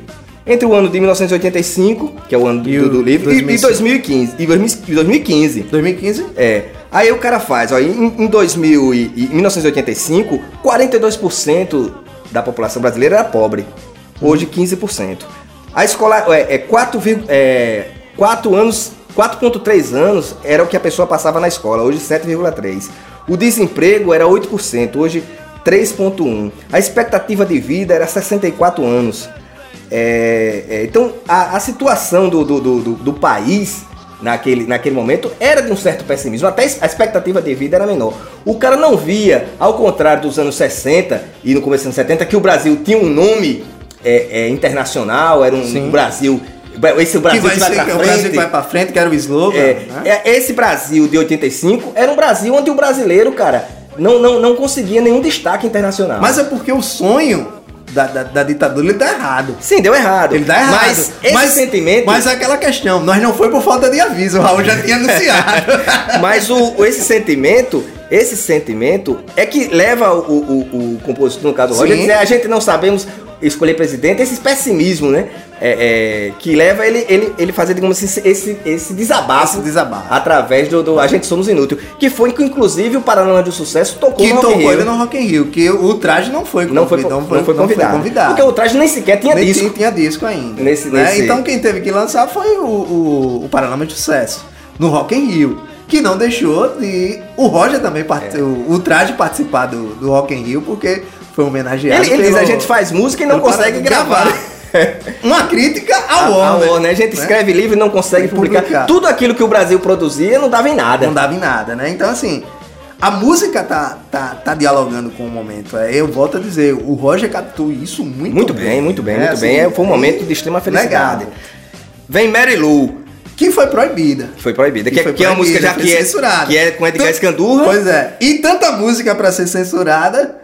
entre o ano de 1985, que é o ano do, do livro, e, e 2005. 2015. E 2015. 2015? É. Aí o cara faz, ó, em, em 2000 e, e 1985, 42% da população brasileira era pobre. Hoje 15%. A escola é, é 4, é 4 anos, 4.3 anos era o que a pessoa passava na escola, hoje 7,3. O desemprego era 8%, hoje 3.1. A expectativa de vida era 64 anos. É, é, então a, a situação do, do, do, do- do país naquele, naquele momento era de um certo pessimismo, até a expectativa de vida era menor. O cara não via, ao contrário dos anos 60 e no começo dos anos 70, que o Brasil tinha um nome é, é, internacional, era um Sim. Brasil. Esse Brasil que vai que vai ser pra é o Brasil frente. que vai pra frente, que era o slogan. É, né? é, esse Brasil de 85 era um Brasil onde o brasileiro, cara, não, não, não conseguia nenhum destaque internacional. Mas é porque o sonho da, da, da ditadura ele tá errado. Sim, deu errado. Ele dá errado. Mas esse sentimento. Mas é aquela questão, nós não foi por falta de aviso, o Raul já tinha anunciado. Mas o, esse sentimento, esse sentimento é que leva o, o, o compositor, no caso do Roger, a dizer, a gente não sabemos escolher presidente, esse pessimismo, né? É, é, que leva ele, ele, ele fazer, digamos assim, esse, esse desabafo. Esse desabafo. Através do, do A Gente Somos Inútil. Que foi que, inclusive, o Paralama de Sucesso tocou que no Rock tocou Rio. ele no Rock in Rio, que o traje não foi Não foi, convidado. não foi, convidado. Porque o traje nem sequer tinha Nem disco. tinha, tinha disco ainda. Nesse- né? nesse- Então quem teve que lançar foi o, o, o Paralama de Sucesso, no Rock in Rio. Que não deixou de. O Roger também É. O traje participar do, do Rock in Rio, porque foi homenageado. Ele, ele diz, pelo- a gente faz música e não consegue gravar. Uma crítica A, ao a Warner. Warner, a gente né? escreve livro e não consegue que publicar. publicar. Tudo aquilo que o Brasil produzia não dava em nada. Não dava em nada, né? Então, assim, a música tá, tá, tá dialogando com o momento. É, Eu volto a dizer, o Roger captou isso muito, Muito bem, muito bem, muito bem. É, foi um momento de extrema felicidade. Legal. Vem Mary Lou, Que foi proibida. que foi proibida. Que, foi que é uma música já proibida, que é, censurada. que é com Edgar Escandurra. Pois é. E tanta música pra ser censurada,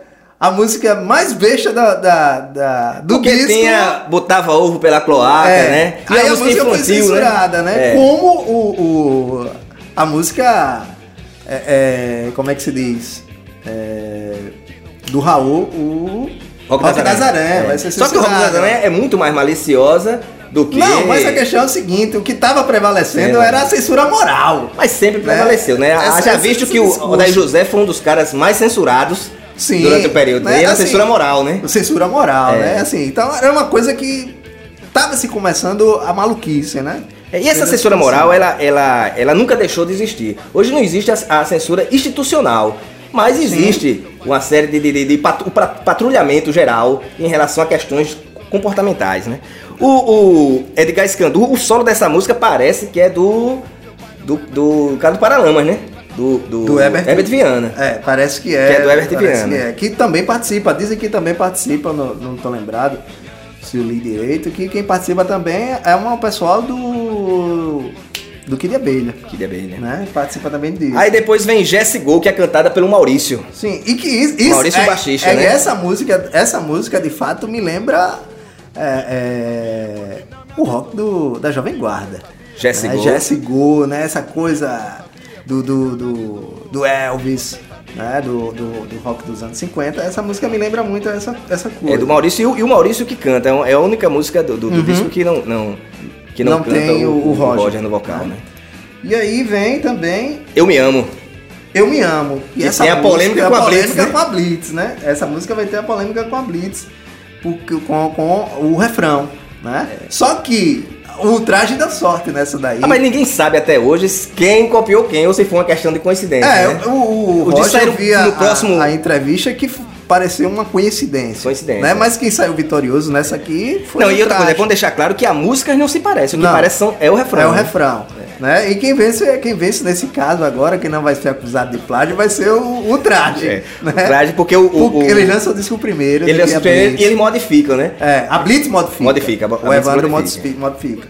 a música mais besta da, da, da- do Porque disco. tinha, botava ovo pela cloaca, é, né? E Aí a a música foi infantil, censurada, né? É. Como o, o- a música. é, é, como é que se diz? É, do Raul, o. Rock Rock É. vai ser Só que o Rock censurado. Nazaré é muito mais maliciosa do que... Não, mas a questão é o seguinte: o que estava prevalecendo É. era a censura moral. Mas sempre prevaleceu, né? Essa- Haja visto que o. Odair José foi um dos caras mais censurados Sim, durante o período né? dele. Era Assim, censura moral, né? Censura moral, É. né? Assim, então era uma coisa que tava se começando a maluquice, né? E essa censura moral, ela, ela, ela nunca deixou de existir. Hoje não existe a, a censura institucional, mas existe uma série de, de, de- de patrulhamento geral em relação a questões comportamentais, né? O, o Edgar Escandur, o solo dessa música parece que é do do, do cara do Paralamas, né? Do, do, Do Herbert, Viana. É, parece que é. Que é do Herbert Viana. Que, é, que também participa, dizem que também participa, não, não tô lembrado se eu li direito, que quem participa também é um pessoal do. do Kid Abelha, de abelha. né? Participa também disso. Aí depois vem Jesse Go, que é cantada pelo Maurício. Sim, e que isso. isso Maurício é, Baixista, é, né? Essa música, essa música de fato me lembra é, é, o rock do, da Jovem Guarda. Jesse né? Go. Jesse Go, né? Essa coisa do, do, do, do Elvis, né? Do, do, do rock dos anos 50. Essa música me lembra muito essa, essa coisa. É do Maurício e o, e o Maurício que canta. É É a única música do, do- do disco que não, não, que não, Uhum. Não canta tem o- o Roger. no vocal, né? E aí vem também Eu me amo. Eu Me Amo. E tem a polêmica é com a polêmica Blitz, né? com a Blitz, né? Essa música vai ter a polêmica com a Blitz, porque, com, com o refrão, né? Só que o traje deu sorte nessa daí. Ah, mas ninguém sabe até hoje quem copiou quem ou se foi uma questão de coincidência. É, né? o, o, O Roger no- via no próximo- a, a entrevista que pareceu uma coincidência. Coincidência. Né? Mas quem saiu vitorioso nessa aqui foi Não, o e outra coisa, é traje. bom deixar claro que as músicas não se parecem. O que Não. parece são, é o refrão. É o né? refrão. Né? E quem vence, quem vence nesse caso agora, que não vai ser acusado de plágio, vai ser o, o traje. É, né? o traje, porque o- o- Porque o- ele lança o disco primeiro. Ele, do que a é e ele modifica, né? É, a Blitz modifica. Modifica, a O Blitz Evandro modifica. modifica.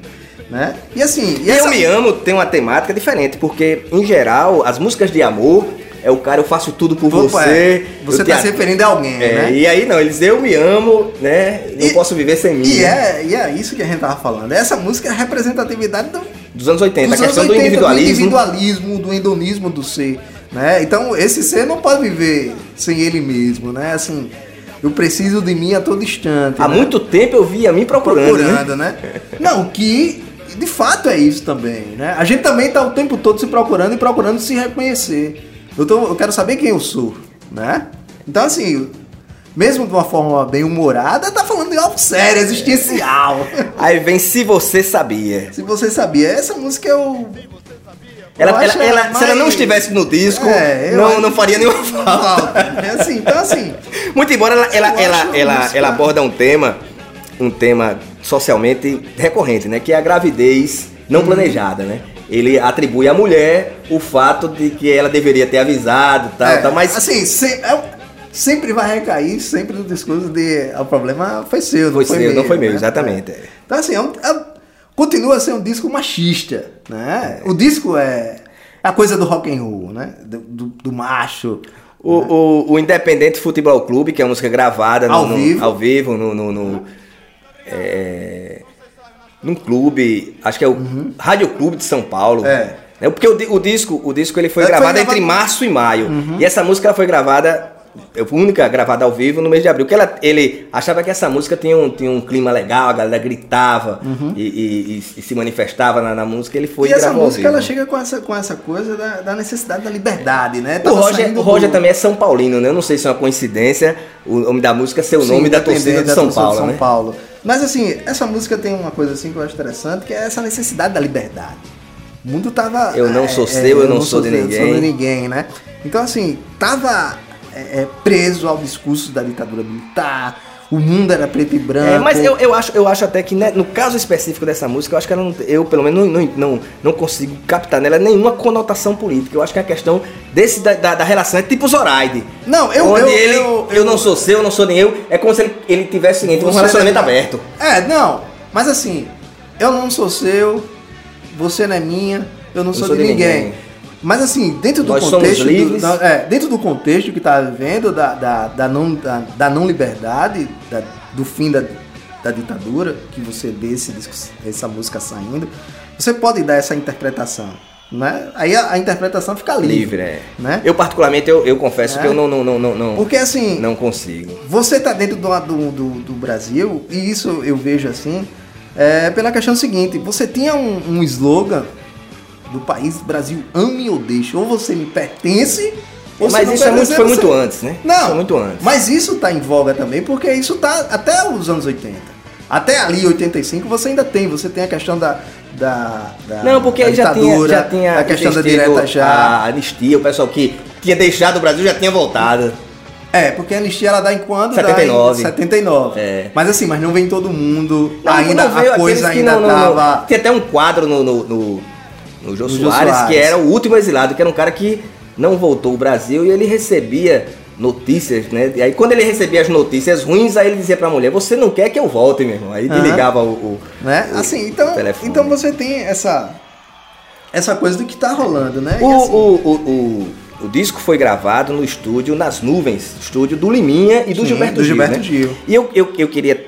né? E assim. E essa- Eu Me Amo tem uma temática diferente, porque, em geral, as músicas de amor é o cara, eu faço tudo por Opa, você. é. Você tá te se referindo a alguém, É, né? E aí não, eles eu me amo, né? Não E- posso viver sem mim. E né? é, e é isso que a gente tava falando. Essa música é a representatividade do, Dos anos 80, dos a questão anos 80, do individualismo. do individualismo, do hedonismo do ser, né? Então, esse ser não pode viver sem ele mesmo, né? Assim, eu preciso de mim a todo instante. Há né? muito tempo eu via mim procurando, né? procurando, né? Não, que de fato é isso também, né? A gente também tá o tempo todo se procurando e procurando se reconhecer. Eu, tô, eu quero saber quem eu sou, né? Então, assim, mesmo de uma forma bem humorada, tá falando de algo sério, existencial. Aí vem Se Você Sabia. Se você sabia, essa música é. Ela, Eu ela- ela- ela Se ela não mais- estivesse no disco, É, não, acho- não faria nenhuma falta. É assim, então assim. Muito embora ela, ela, ela, ela, ela aborda um tema, um tema socialmente recorrente, né? Que é a gravidez Uhum. não planejada, né? Ele atribui à mulher o fato de que ela deveria ter avisado, tal, é, tal, mas assim, se- é sempre vai recair sempre no discurso de "Ah, o problema foi seu, não Foi foi, seu, meu. não foi meu, né? exatamente, é. Então assim, é um- é- continua a ser um disco machista, né? O disco é a coisa do rock and roll, né? Do, do- do macho. o, o, o Independente Futebol Clube, que é uma música gravada no- Ao no- vivo. ao vivo no, no, no- é, num clube, acho que é o Rádio Clube de São Paulo. Uhum. É. É porque o, o disco, o disco ele foi É, foi gravado gravado- entre março e maio. E essa música ela foi gravada, única gravada ao vivo no mês de abril. Que ela, ele achava que essa música tinha um, tinha um clima legal, a galera gritava e, e- e- e se manifestava na, na música. Ele foi Uhum. e essa música ela chega com essa, com essa coisa da, da necessidade da liberdade, né? O Tava Roger, saindo o Roger do- também é São Paulino, né? Eu não sei se é uma coincidência o nome da música ser o Sim, nome da torcida de da São torcida Paulo, São né? Paulo. Mas assim, essa música tem uma coisa assim que eu acho interessante, que é essa necessidade da liberdade. O mundo tava. Eu não sou seu, eu não sou de seu, eu ninguém. sou de ninguém, né? Então, assim, tava é, é, preso ao discurso da ditadura militar, o mundo era preto e branco. É, mas eu, eu, acho, eu acho até que né, no caso específico dessa música, eu acho que ela não, eu pelo menos não, não, não, consigo captar nela nenhuma conotação política. Eu acho que a questão desse da, da, da relação é tipo Zoraide. Não, eu- Onde eu- ele, eu- eu, não sou seu, eu não sou nem eu. É como se ele, ele tivesse seguinte, um relacionamento não- aberto. É, não. Mas assim, eu não sou seu, você não é minha, eu não sou, sou de, de ninguém. ninguém. Mas assim, dentro do Nós contexto. do- da- é, dentro do contexto que tá vivendo da, da, da não, da, da não liberdade, da- do fim da, da ditadura, que você vê esse essa música saindo, você pode dar essa interpretação. Né? Aí a, a interpretação fica livre. Livre, é. Né? Eu, particularmente, eu, eu confesso É. que eu não, não, não, não, não, Porque assim, não consigo. você tá dentro do, do, do, do Brasil, e isso eu vejo assim, é, pela questão seguinte, você tinha um, um slogan do país Brasil ame ou deixe, ou você me pertence, ou Mas você isso é muito, foi você- muito antes, né? Não, Foi muito antes. mas isso tá em voga também, porque isso tá até os anos 80. Até ali, 85, você ainda tem, você tem a questão da... da, da Não, porque da já tinha, ditadura, já tinha a questão da direta já. A anistia, o pessoal que tinha deixado o Brasil já tinha voltado. É, porque a anistia ela dá em quando? Dá 79. em 79. É. Mas assim, mas não vem todo mundo. Não, ainda a coisa ainda não, não, tava. Tinha até um quadro no, no, no, no Jô No Jô Soares, Soares. que era o último exilado, que era um cara que não voltou ao Brasil e ele recebia notícias, né? E aí quando ele recebia as notícias ruins, aí ele dizia pra mulher, você não quer que eu volte, meu irmão. Aí Aham. desligava o, o- Né? o- Assim, então, telefone. então você tem essa essa coisa do que tá rolando, né? O, assim, o, o, o, o disco foi gravado no estúdio Nas Nuvens, estúdio do Liminha e do Sim, Gilberto do Gil. Gilberto né? Gil. E eu, eu, eu queria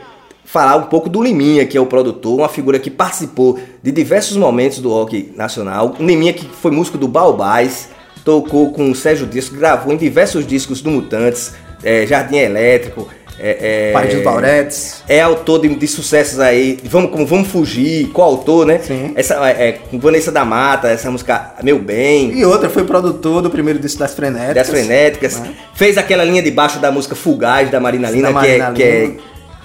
falar um pouco do Liminha, que é o produtor, uma figura que participou de diversos momentos do rock nacional. Liminha que foi músico do Baubás, tocou com o Sérgio Disco, gravou em diversos discos do Mutantes, eh, Jardim Elétrico, É, é, Paris dos Bauretes. é autor de, de sucessos aí. Vamos, como Vamos Fugir, coautor, né? Sim. Essa, é, é, com Vanessa da Mata, essa música Meu Bem, E outra, foi produtor do primeiro disco das Frenéticas. das Frenéticas. né? Fez aquela linha de baixo da música Fugaz da Marina Lina, Da que, é, Marina que é Lima.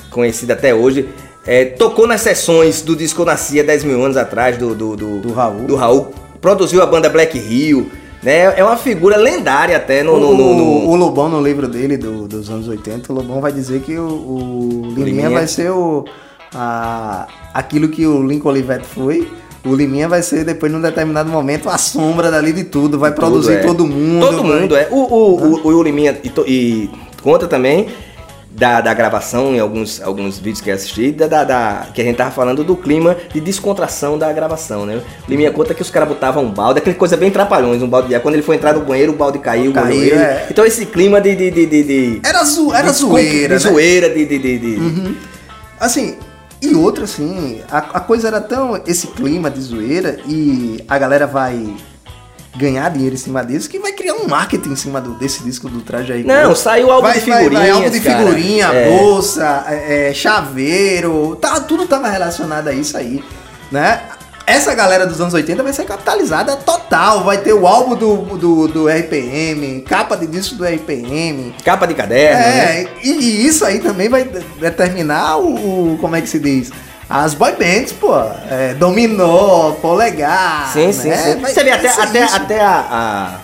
Conhecida até hoje. É, tocou nas sessões do disco Nascia 10 mil anos atrás, do, do, do, Do Raul. do Raul. Produziu a banda Black Hill. Né? É uma figura lendária até no. O, no- no- no- o Lobão, no livro dele do- dos anos 80, o Lobão vai dizer que o, o Liminha, Liminha. vai ser o, a, aquilo que o Lincoln Olivetti foi. O Liminha vai ser, depois, num determinado momento, a sombra dali de tudo. Vai produzir é. todo mundo. Todo vai- mundo, é. O, o, o, o Yuri Minha e, e conta também da, da gravação em alguns, alguns vídeos que eu assisti, da, da, da- que a gente tava falando do clima de descontração da gravação, né? Liminha conta que os caras botavam um balde, aquela coisa bem trapalhões, um balde de ar. Quando ele foi entrar no banheiro, o balde caiu, Caiu, é. Então esse clima de. de, de, de, de- Era, zo, era de zoeira, De né? zoeira, de. de, de, de- Assim, e outra assim, a, a coisa era tão. esse clima de zoeira e a galera vai ganhar dinheiro em cima disso que vai criar um marketing em cima do- desse disco do Traje aí. Não, saiu álbum vai, de vai, vai, álbum de cara. figurinha, É. bolsa, é, é, chaveiro, tá, tudo tava relacionado a isso aí, né? Essa galera dos anos 80 vai ser capitalizada total, vai ter o álbum do, do, do RPM, capa de disco do RPM, Capa de caderno, né? é, e, e isso aí também vai de- determinar o- Como é que se diz? As boy bands, pô. É, dominó, polegar. Sim, sim, né? sim. Vai- Você vê até, até, até a,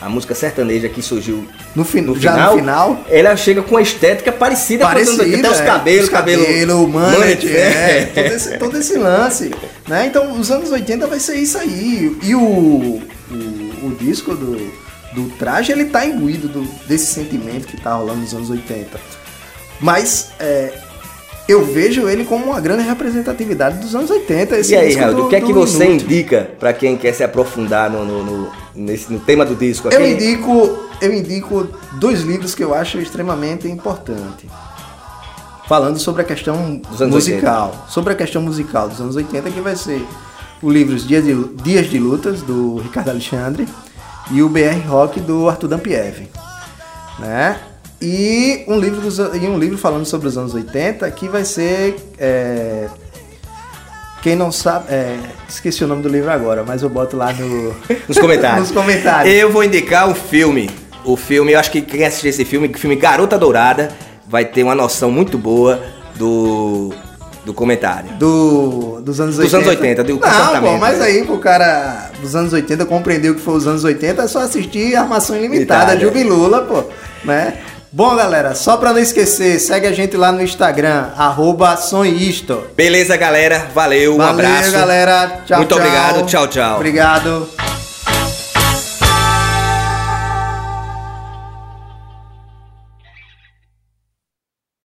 a, a música sertaneja que surgiu No, fin no já final, no final. ela chega com uma estética parecida, com os anos 80, Parecida, até os é, cabelos, os cabelo, cabelo, mullet, é, é. todo, esse, todo esse lance, né? Então, os anos 80 vai ser isso aí. E o, o, o disco do, do traje, ele tá imbuído do- desse sentimento que tá rolando nos anos 80. Mas, é, eu vejo ele como uma grande representatividade dos anos 80. Esse E aí, disco Raul, do- o que é que você Inútil. indica pra quem quer se aprofundar no, no, no- nesse, no tema do disco? Eu Aquele- indico, eu indico dois livros que eu acho extremamente importantes. Falando sobre a questão musical. Sobre a questão musical dos anos 80, que vai ser o livro Dias de, Dias de Lutas, do Ricardo Alexandre, e o BR Rock, do Arthur Dampiev. Né? E um, livro dos, e um livro falando sobre os anos 80, que vai ser... é, quem não sabe... é, esqueci o nome do livro agora, mas eu boto lá no... Nos comentários. nos comentários. Eu vou indicar um filme. O filme, eu acho que quem assistir esse filme, o filme Garota Dourada, vai ter uma noção muito boa do, do comentário. Do, dos anos Dos 80. anos 80, do Não, pô, mas né? aí pro cara dos anos 80 compreender o que foi os anos 80 é só assistir Armação Ilimitada, Limitada. Jubilula, pô, né? Bom, galera, só pra não esquecer, segue a gente lá no Instagram, arroba Sonhisto. Beleza, galera. Valeu, um Valeu, abraço. galera. Tchau, Muito tchau. obrigado. Tchau, tchau. Obrigado.